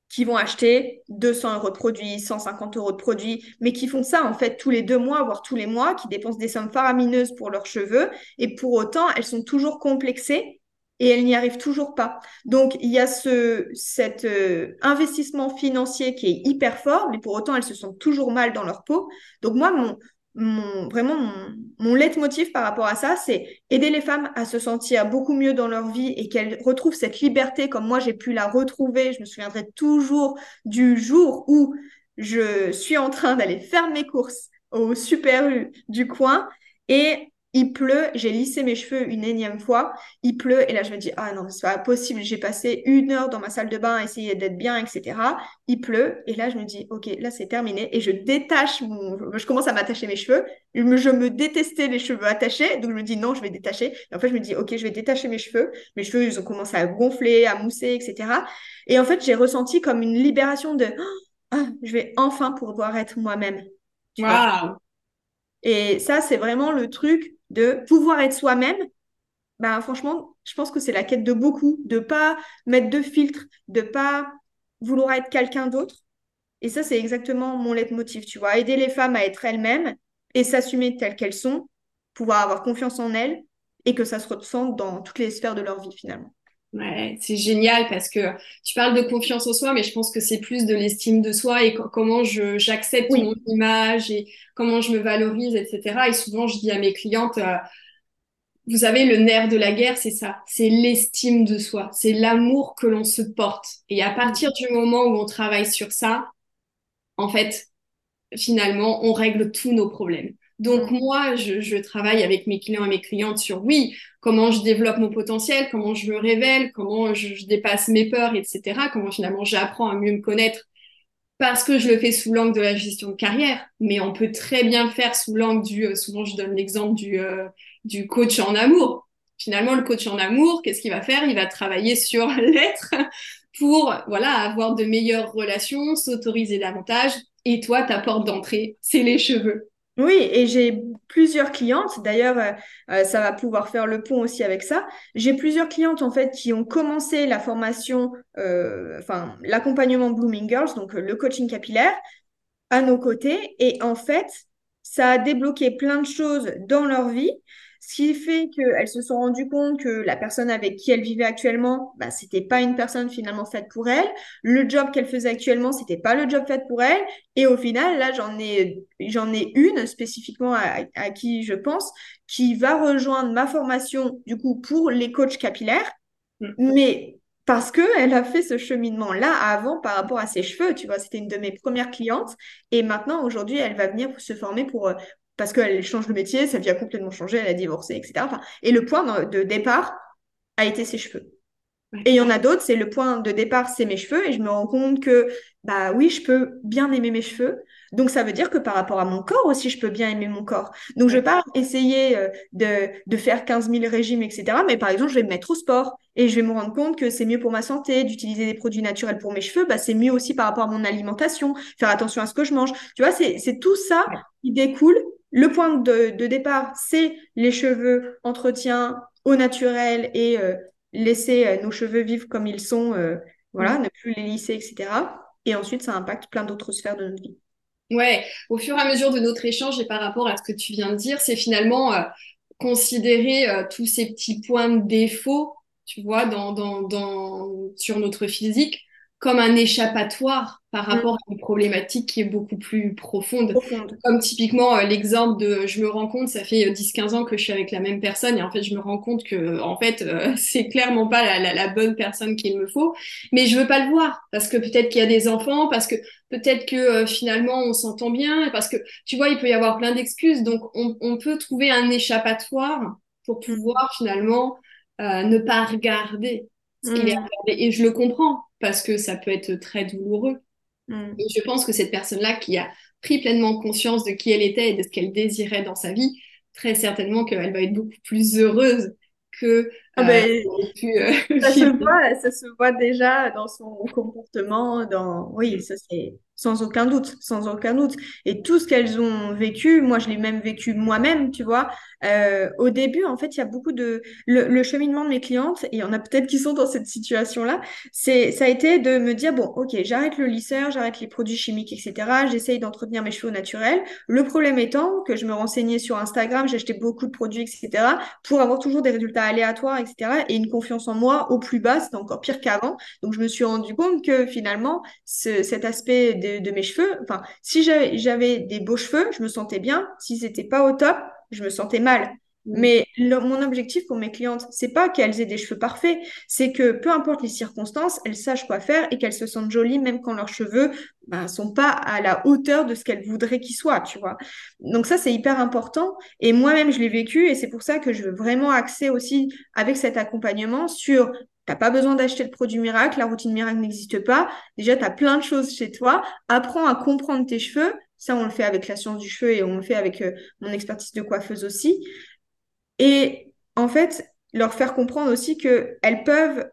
qui vont acheter 200 euros de produits, 150 euros de produits, mais qui font ça en fait tous les deux mois, voire tous les mois, qui dépensent des sommes faramineuses pour leurs cheveux. Et pour autant, elles sont toujours complexées et elle n'y arrive toujours pas. Donc, il y a ce, cet euh, investissement financier qui est hyper fort, mais pour autant, elles se sentent toujours mal dans leur peau. Donc, moi, mon, mon vraiment, mon, mon leitmotiv par rapport à ça, c'est aider les femmes à se sentir beaucoup mieux dans leur vie et qu'elles retrouvent cette liberté comme moi, j'ai pu la retrouver. Je me souviendrai toujours du jour où je suis en train d'aller faire mes courses au Super U du coin et il pleut, j'ai lissé mes cheveux une énième fois, il pleut, et là je me dis, ah non, c'est pas possible, j'ai passé une heure dans ma salle de bain à essayer d'être bien, etc. Il pleut, et là je me dis, ok, là c'est terminé, et je détache mon... Je commence à m'attacher mes cheveux, je me détestais les cheveux attachés, donc je me dis, non, je vais détacher. Et en fait, je me dis, ok, je vais détacher mes cheveux, mes cheveux, ils ont commencé à gonfler, à mousser, etc. Et en fait, j'ai ressenti comme une libération de, ah, je vais enfin pouvoir être moi-même. Waouh et ça, c'est vraiment le truc de pouvoir être soi-même, ben, franchement, je pense que c'est la quête de beaucoup, de pas mettre de filtre, de pas vouloir être quelqu'un d'autre. Et ça, c'est exactement mon leitmotiv, tu vois, aider les femmes à être elles-mêmes et s'assumer telles qu'elles sont, pouvoir avoir confiance en elles et que ça se ressente dans toutes les sphères de leur vie finalement. Ouais, c'est génial parce que tu parles de confiance en soi, mais je pense que c'est plus de l'estime de soi et comment je j'accepte mon image et comment je me valorise, etc. Et souvent, je dis à mes clientes, euh, vous savez, le nerf de la guerre, c'est ça, c'est l'estime de soi, c'est l'amour que l'on se porte. Et à partir du moment où on travaille sur ça, en fait, finalement, on règle tous nos problèmes. Donc mm. moi, je, je, travaille avec mes clients et mes clientes sur oui, comment je développe mon potentiel, comment je me révèle, comment je, je dépasse mes peurs, etc. Comment finalement j'apprends à mieux me connaître parce que je le fais sous l'angle de la gestion de carrière, mais on peut très bien le faire sous l'angle du, euh, souvent je donne l'exemple du, euh, du coach en amour. Finalement, le coach en amour, qu'est-ce qu'il va faire? Il va travailler sur <laughs> l'être pour voilà avoir de meilleures relations, s'autoriser davantage. Et toi, ta porte d'entrée, c'est les cheveux. Oui, et j'ai plusieurs clientes, d'ailleurs, euh, euh, ça va pouvoir faire le pont aussi avec ça. J'ai plusieurs clientes, en fait, qui ont commencé la formation, euh, enfin, l'accompagnement Blooming Girls, donc le coaching capillaire, à nos côtés. Et en fait, ça a débloqué plein de choses dans leur vie. Ce qui fait qu'elles se sont rendues compte que la personne avec qui elles vivaient actuellement, bah, c'était pas une personne finalement faite pour elle. Le job qu'elle faisait actuellement, c'était pas le job fait pour elle. Et au final, là, j'en ai, j'en ai une spécifiquement à, à qui je pense, qui va rejoindre ma formation, du coup, pour les coachs capillaires. Mm. Mais parce qu'elle a fait ce cheminement-là avant par rapport à ses cheveux, tu vois, c'était une de mes premières clientes. Et maintenant, aujourd'hui, elle va venir se former pour, parce qu'elle change de métier, sa vie a complètement changé, elle a divorcé, etc. et le point de départ a été ses cheveux. Et il y en a d'autres, c'est le point de départ, c'est mes cheveux, et je me rends compte que, bah oui, je peux bien aimer mes cheveux. Donc ça veut dire que par rapport à mon corps aussi, je peux bien aimer mon corps. Donc je vais pas essayer euh, de, de faire 15 000 régimes, etc. Mais par exemple, je vais me mettre au sport et je vais me rendre compte que c'est mieux pour ma santé d'utiliser des produits naturels pour mes cheveux. Bah, c'est mieux aussi par rapport à mon alimentation, faire attention à ce que je mange. Tu vois, c'est tout ça qui découle le point de, départ, c'est les cheveux, entretien au naturel et euh, laisser euh, nos cheveux vivre comme ils sont, euh, voilà, mm. ne plus les lisser, etc. Et ensuite, ça impacte plein d'autres sphères de notre vie. Ouais, au fur et à mesure de notre échange et par rapport à ce que tu viens de dire, c'est finalement considérer tous ces petits points de défaut, tu vois, dans, dans, dans, sur notre physique comme un échappatoire par mm. rapport à une problématique qui est beaucoup plus profonde. Comme typiquement euh, l'exemple de je me rends compte, ça fait 10-15 euh, ans que je suis avec la même personne et en fait je me rends compte que en fait euh, <laughs> c'est clairement pas la, la, la, bonne personne qu'il me faut, mais je veux pas le voir parce que peut-être qu'il y a des enfants, parce que peut-être que finalement on s'entend bien, parce que tu vois il peut y avoir plein d'excuses, donc on, on, peut trouver un échappatoire pour pouvoir finalement ne pas regarder ce qu'il est mm. regardé et je le comprends parce que ça peut être très douloureux. Mm. Et je pense que cette personne-là qui a pris pleinement conscience de qui elle était et de ce qu'elle désirait dans sa vie, très certainement qu'elle va être beaucoup plus heureuse que ah ben, euh, ça, se voit, ça se voit déjà dans son comportement, dans oui, ça c'est sans aucun doute, sans aucun doute. Et tout ce qu'elles ont vécu, moi je l'ai même vécu moi-même, tu vois. Euh, au début, en fait, il y a beaucoup de le, cheminement de mes clientes, et il y en a peut-être qui sont dans cette situation-là. C'est ça a été de me dire bon, ok, j'arrête le lisseur, j'arrête les produits chimiques, etc. J'essaye d'entretenir mes cheveux naturels. Le problème étant que je me renseignais sur Instagram, j'achetais beaucoup de produits, etc. pour avoir toujours des résultats aléatoires, etc. Et une confiance en moi au plus bas, c'était encore pire qu'avant. Donc je me suis rendu compte que finalement, ce, cet aspect de de, mes cheveux. Enfin, si j'avais des beaux cheveux, je me sentais bien. Si c'était pas au top, je me sentais mal. Mm. Mais mon objectif pour mes clientes, c'est pas qu'elles aient des cheveux parfaits, c'est que peu importe les circonstances, elles sachent quoi faire et qu'elles se sentent jolies même quand leurs cheveux ben, sont pas à la hauteur de ce qu'elles voudraient qu'ils soient, tu vois. Donc ça, c'est hyper important. Et moi-même, je l'ai vécu et c'est pour ça que je veux vraiment axer aussi avec cet accompagnement sur T'as pas besoin d'acheter le produit miracle, la routine miracle n'existe pas. Déjà, tu as plein de choses chez toi. Apprends à comprendre tes cheveux. Ça, on le fait avec la science du cheveu et on le fait avec euh, mon expertise de coiffeuse aussi. Et en fait, leur faire comprendre aussi qu'elles peuvent,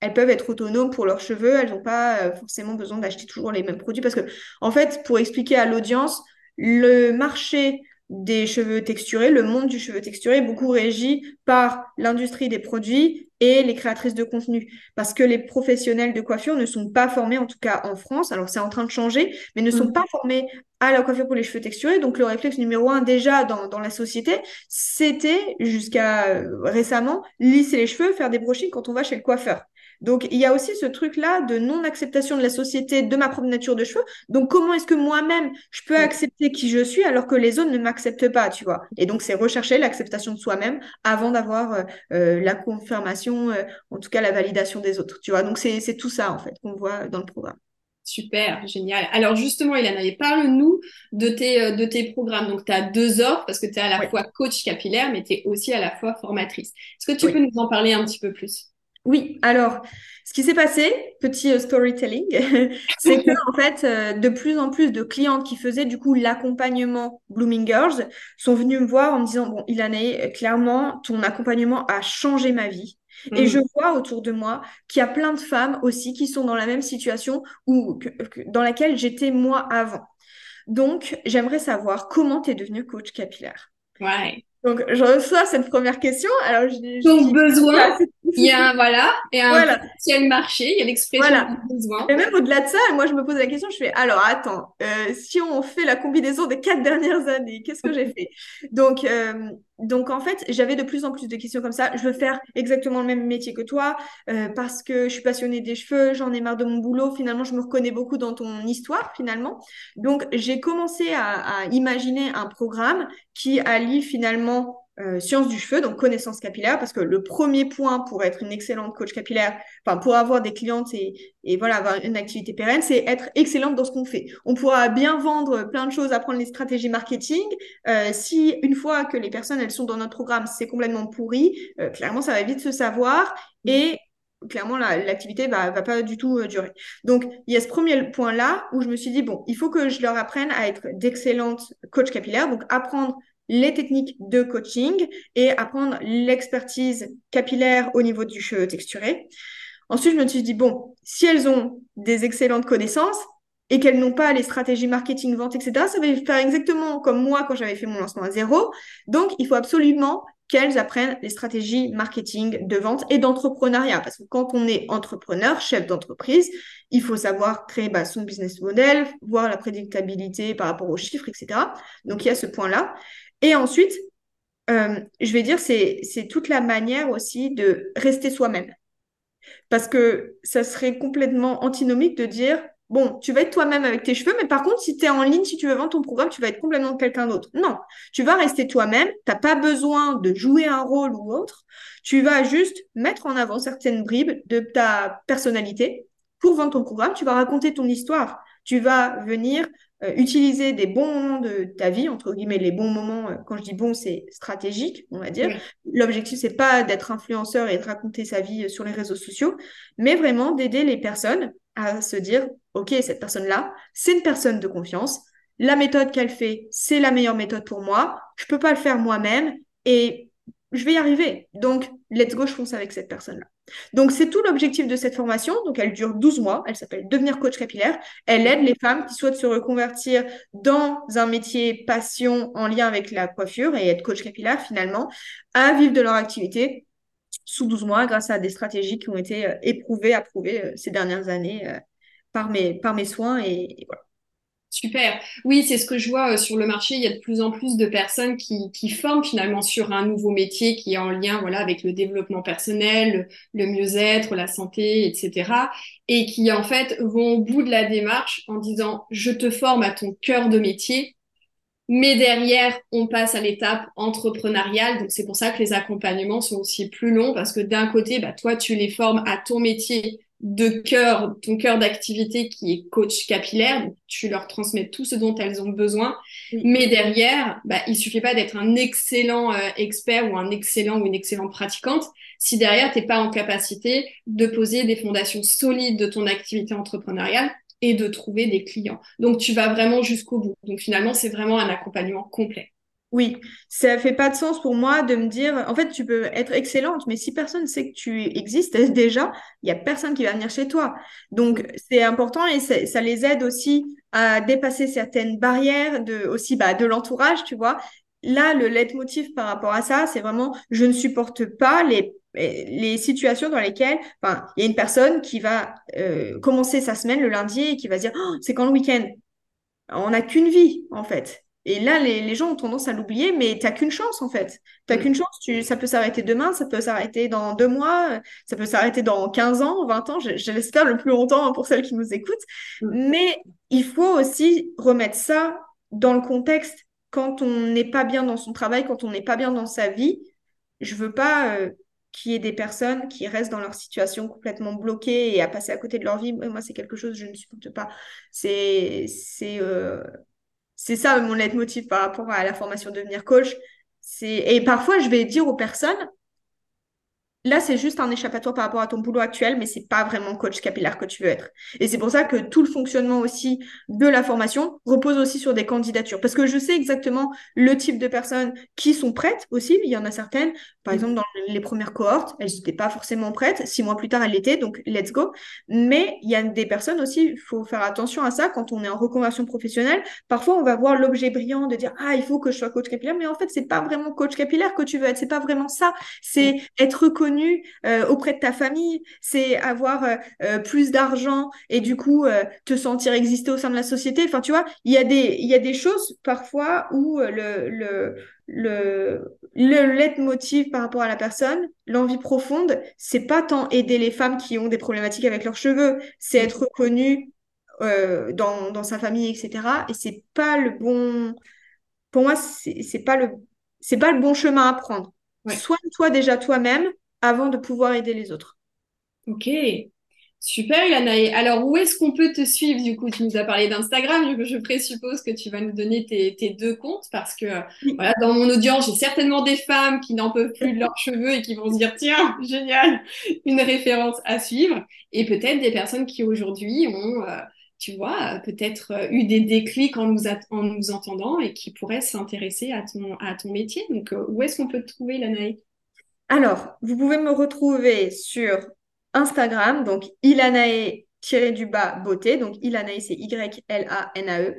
elles peuvent être autonomes pour leurs cheveux. Elles n'ont pas euh, forcément besoin d'acheter toujours les mêmes produits. Parce que, en fait, pour expliquer à l'audience, le marché des cheveux texturés, le monde du cheveu texturé beaucoup régi par l'industrie des produits et les créatrices de contenu. Parce que les professionnels de coiffure ne sont pas formés, en tout cas en France, alors c'est en train de changer, mais ne sont mm. pas formés à la coiffure pour les cheveux texturés. Donc le réflexe numéro un déjà dans, dans la société, c'était jusqu'à euh, récemment lisser les cheveux, faire des brochings quand on va chez le coiffeur. Donc, il y a aussi ce truc-là de non-acceptation de la société, de ma propre nature de cheveux. Donc, comment est-ce que moi-même, je peux accepter qui je suis alors que les autres ne m'acceptent pas, tu vois? Et donc, c'est rechercher l'acceptation de soi-même avant d'avoir euh, euh, la confirmation, euh, en tout cas la validation des autres, tu vois? Donc, c'est tout ça, en fait, qu'on voit dans le programme. Super, génial. Alors justement, Ilana, parle-nous de tes, de tes programmes. Donc, tu as deux offres parce que tu es à la fois coach capillaire, mais tu es aussi à la fois formatrice. Est-ce que tu peux nous en parler un petit peu plus? Oui, alors, ce qui s'est passé, petit euh, storytelling, <laughs> c'est que en fait, euh, de plus en plus de clientes qui faisaient du coup l'accompagnement Blooming Girls sont venues me voir en me disant bon, Ilana, euh, clairement, ton accompagnement a changé ma vie. Et je mm. vois autour de moi qu'il y a plein de femmes aussi qui sont dans la même situation ou dans laquelle j'étais moi avant. Donc, j'aimerais savoir comment tu es devenue coach capillaire. Ouais. Donc, je reçois cette première question. Alors, je, Ton besoin il y a un, <laughs> voilà, et un voilà. potentiel marché, il y a l'expression voilà. besoin. Et même au-delà de ça, moi je me pose la question, je fais alors attends, euh, si on fait la combinaison des quatre dernières années, qu'est-ce que j'ai fait? Donc euh, donc en fait, j'avais de plus en plus de questions comme ça. Je veux faire exactement le même métier que toi euh, parce que je suis passionnée des cheveux, j'en ai marre de mon boulot. Finalement, je me reconnais beaucoup dans ton histoire finalement. Donc j'ai commencé à, à imaginer un programme qui allie finalement euh, sciences du cheveu, donc connaissance capillaire, parce que le premier point pour être une excellente coach capillaire, enfin pour avoir des clientes et, et voilà avoir une activité pérenne, c'est être excellente dans ce qu'on fait. On pourra bien vendre plein de choses, apprendre les stratégies marketing. Euh, si une fois que les personnes elles sont dans notre programme, c'est complètement pourri, euh, clairement ça va vite se savoir et clairement l'activité va, va pas du tout durer. Donc il y a ce premier point là où je me suis dit bon, il faut que je leur apprenne à être d'excellentes coach capillaires, donc apprendre les techniques de coaching et apprendre l'expertise capillaire au niveau du cheveu texturé. Ensuite, je me suis dit, bon, si elles ont des excellentes connaissances et qu'elles n'ont pas les stratégies marketing, vente, etc., ça va faire exactement comme moi quand j'avais fait mon lancement à zéro. Donc, il faut absolument qu'elles apprennent les stratégies marketing, de vente et d'entrepreneuriat. Parce que quand on est entrepreneur, chef d'entreprise, il faut savoir créer bah, son business model, voir la prédictabilité par rapport aux chiffres, etc. Donc, il y a ce point-là. Et ensuite, euh, je vais dire, c'est toute la manière aussi de rester soi-même. Parce que ça serait complètement antinomique de dire, bon, tu vas être toi-même avec tes cheveux, mais par contre, si tu es en ligne, si tu veux vendre ton programme, tu vas être complètement quelqu'un d'autre. Non, tu vas rester toi-même, tu n'as pas besoin de jouer un rôle ou autre, tu vas juste mettre en avant certaines bribes de ta personnalité pour vendre ton programme, tu vas raconter ton histoire, tu vas venir euh, utiliser des bons moments de ta vie, entre guillemets, les bons moments, euh, quand je dis bon, c'est stratégique, on va dire. L'objectif, c'est pas d'être influenceur et de raconter sa vie euh, sur les réseaux sociaux, mais vraiment d'aider les personnes à se dire, OK, cette personne-là, c'est une personne de confiance. La méthode qu'elle fait, c'est la meilleure méthode pour moi. Je peux pas le faire moi-même et je vais y arriver. Donc, let's go, je fonce avec cette personne-là. Donc, c'est tout l'objectif de cette formation. Donc, elle dure 12 mois. Elle s'appelle Devenir coach capillaire. Elle aide les femmes qui souhaitent se reconvertir dans un métier passion en lien avec la coiffure et être coach capillaire finalement à vivre de leur activité sous 12 mois grâce à des stratégies qui ont été euh, éprouvées, approuvées euh, ces dernières années euh, par, mes, soins. Super. Oui, c'est ce que je vois euh, sur le marché. Il y a de plus en plus de personnes qui, forment finalement sur un nouveau métier qui est en lien voilà, avec le développement personnel, le, mieux-être, la santé, etc. Et qui en fait vont au bout de la démarche en disant je te forme à ton cœur de métier, mais derrière, on passe à l'étape entrepreneuriale. Donc, c'est pour ça que les accompagnements sont aussi plus longs parce que d'un côté, bah, toi, tu les formes à ton métier de cœur, ton cœur d'activité qui est coach capillaire, tu leur transmets tout ce dont elles ont besoin. Mais derrière, bah, il suffit pas d'être un excellent euh, expert ou un excellent ou une excellente pratiquante si derrière t'es pas en capacité de poser des fondations solides de ton activité entrepreneuriale et de trouver des clients. Donc tu vas vraiment jusqu'au bout. Donc finalement, c'est vraiment un accompagnement complet. Oui, ça fait pas de sens pour moi de me dire, en fait, tu peux être excellente, mais si personne sait que tu existes <laughs> déjà, il y a personne qui va venir chez toi. Donc, c'est important et ça les aide aussi à dépasser certaines barrières de aussi bah, de l'entourage, tu vois. Là, le leitmotiv par rapport à ça, c'est vraiment, je ne supporte pas les situations dans lesquelles, il y a une personne qui va euh, commencer sa semaine le lundi et qui va dire, oh, c'est quand le week-end? On n'a qu'une vie, en fait. Et là, les, gens ont tendance à l'oublier, mais tu n'as qu'une chance en fait. Tu n'as qu'une chance, tu, ça peut s'arrêter demain, ça peut s'arrêter dans deux mois, ça peut s'arrêter dans 15 ans, 20 ans, j'espère le plus longtemps hein, pour celles qui nous écoutent. Mais il faut aussi remettre ça dans le contexte quand on n'est pas bien dans son travail, quand on n'est pas bien dans sa vie. Je veux pas euh, qu'il y ait des personnes qui restent dans leur situation complètement bloquées et à passer à côté de leur vie. Moi, c'est quelque chose que je ne supporte pas. C'est... c'est euh, c'est ça mon leitmotiv par rapport à la formation devenir coach. Et parfois, je vais dire aux personnes, Là, c'est juste un échappatoire par rapport à ton boulot actuel, mais c'est pas vraiment coach capillaire que tu veux être. Et c'est pour ça que tout le fonctionnement aussi de la formation repose aussi sur des candidatures. Parce que je sais exactement le type de personnes qui sont prêtes aussi. Il y en a certaines, par mm. exemple, dans les premières cohortes, elles n'étaient pas forcément prêtes. Six mois plus tard, elles l'étaient, donc let's go. Mais il y a des personnes aussi, il faut faire attention à ça quand on est en reconversion professionnelle. Parfois, on va voir l'objet brillant de dire, ah, il faut que je sois coach capillaire, mais en fait, c'est pas vraiment coach capillaire que tu veux être. C'est pas vraiment ça. C'est mm. être reconnu reconnu auprès de ta famille, c'est avoir plus d'argent et du coup te sentir exister au sein de la société. Enfin, tu vois, il y a des, il y a des choses parfois où le, le, le, le leitmotiv par rapport à la personne, l'envie profonde, c'est pas tant aider les femmes qui ont des problématiques avec leurs cheveux, c'est être reconnu euh, dans, dans, sa famille, etc. Et c'est pas le bon. Pour moi, c'est pas le c'est pas le bon chemin à prendre. Soigne-toi déjà toi-même avant de pouvoir aider les autres. Ok, Super, Ilana. alors, où est-ce qu'on peut te suivre Du coup, tu nous as parlé d'Instagram. Je, je présuppose que tu vas nous donner tes, deux comptes parce que, voilà, dans mon audience, j'ai certainement des femmes qui n'en peuvent plus de leurs cheveux et qui vont se dire, tiens, <laughs> génial, une référence à suivre. Et peut-être des personnes qui aujourd'hui ont, euh, tu vois, peut-être euh, eu des déclics en nous, en nous entendant et qui pourraient s'intéresser à ton, à ton métier. Donc, euh, où est-ce qu'on peut te trouver, Ilana? Alors, vous pouvez me retrouver sur Instagram, donc Ilanae-du-bas beauté, donc Ilanae c'est Y-L-A-N-A-E.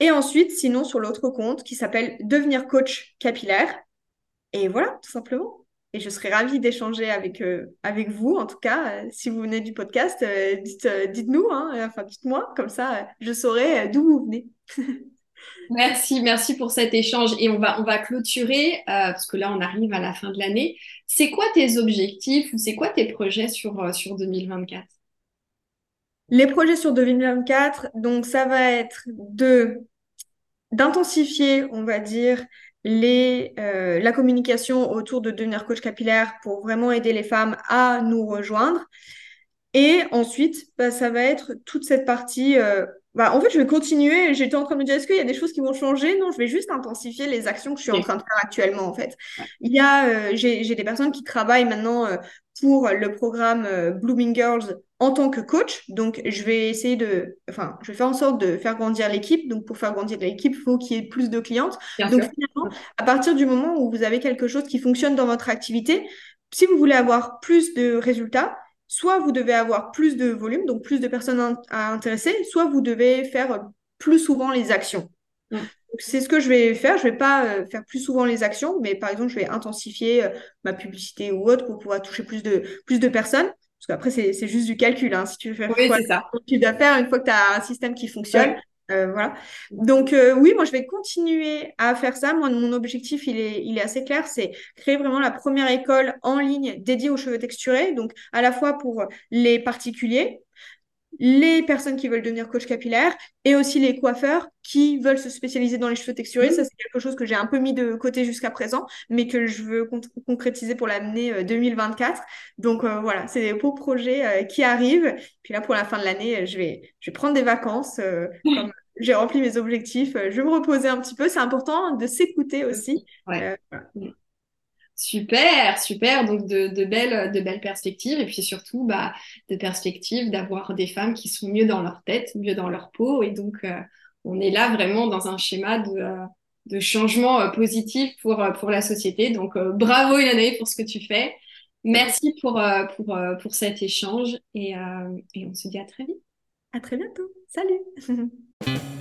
Et ensuite, sinon, sur l'autre compte qui s'appelle Devenir coach capillaire. Et voilà, tout simplement. Et je serais ravie d'échanger avec, euh, vous. En tout cas, euh, si vous venez du podcast, euh, dites, dites-nous, hein, enfin dites-moi, comme ça je saurai d'où vous venez. <laughs> Merci, merci pour cet échange. Et on va, on va clôturer, euh, parce que là, on arrive à la fin de l'année. C'est quoi tes objectifs ou c'est quoi tes projets sur, euh, sur 2024 Les projets sur 2024, donc ça va être de d'intensifier, on va dire, les, euh, la communication autour de devenir coach capillaire pour vraiment aider les femmes à nous rejoindre. Et ensuite, bah, ça va être toute cette partie bah, en fait, je vais continuer. J'étais en train de me dire, est-ce qu'il y a des choses qui vont changer? Non, je vais juste intensifier les actions que je suis en train de faire actuellement, en fait. Il y a, euh, j'ai des personnes qui travaillent maintenant euh, pour le programme euh, Blooming Girls en tant que coach. Donc, je vais essayer de, enfin, je vais faire en sorte de faire grandir l'équipe. Donc, pour faire grandir l'équipe, il faut qu'il y ait plus de clientes. Donc, finalement, à partir du moment où vous avez quelque chose qui fonctionne dans votre activité, si vous voulez avoir plus de résultats, soit vous devez avoir plus de volume, donc plus de personnes à intéresser, soit vous devez faire plus souvent les actions. Mm. C'est ce que je vais faire. Je vais pas euh, faire plus souvent les actions, mais par exemple, je vais intensifier euh, ma publicité ou autre pour pouvoir toucher plus de, plus de personnes. Parce qu'après, c'est juste du calcul. Hein. Si tu veux faire oui, quoi, ça. tu dois faire une fois que tu as un système qui fonctionne. Euh, voilà. Donc euh, oui, moi je vais continuer à faire ça. Moi, mon objectif, il est, il est assez clair, c'est créer vraiment la première école en ligne dédiée aux cheveux texturés, donc à la fois pour les particuliers, les personnes qui veulent devenir coach capillaire et aussi les coiffeurs qui veulent se spécialiser dans les cheveux texturés. Ça, c'est quelque chose que j'ai un peu mis de côté jusqu'à présent, mais que je veux concrétiser pour l'année 2024. Euh, donc voilà, c'est des beaux projets qui arrivent. Puis là, pour la fin de l'année, je vais, je vais prendre des vacances. comme j'ai rempli mes objectifs, euh, je vais me reposer un petit peu. C'est important de s'écouter aussi. Euh, super, super. Donc de, belles, perspectives et puis surtout bah, de perspectives d'avoir des femmes qui sont mieux dans leur tête, mieux dans leur peau. Et donc euh, on est là vraiment dans un schéma de, changement positif pour, la société. Donc bravo Ilana pour ce que tu fais. Merci pour cet échange et, et on se dit à très vite. À très bientôt. Salut <laughs>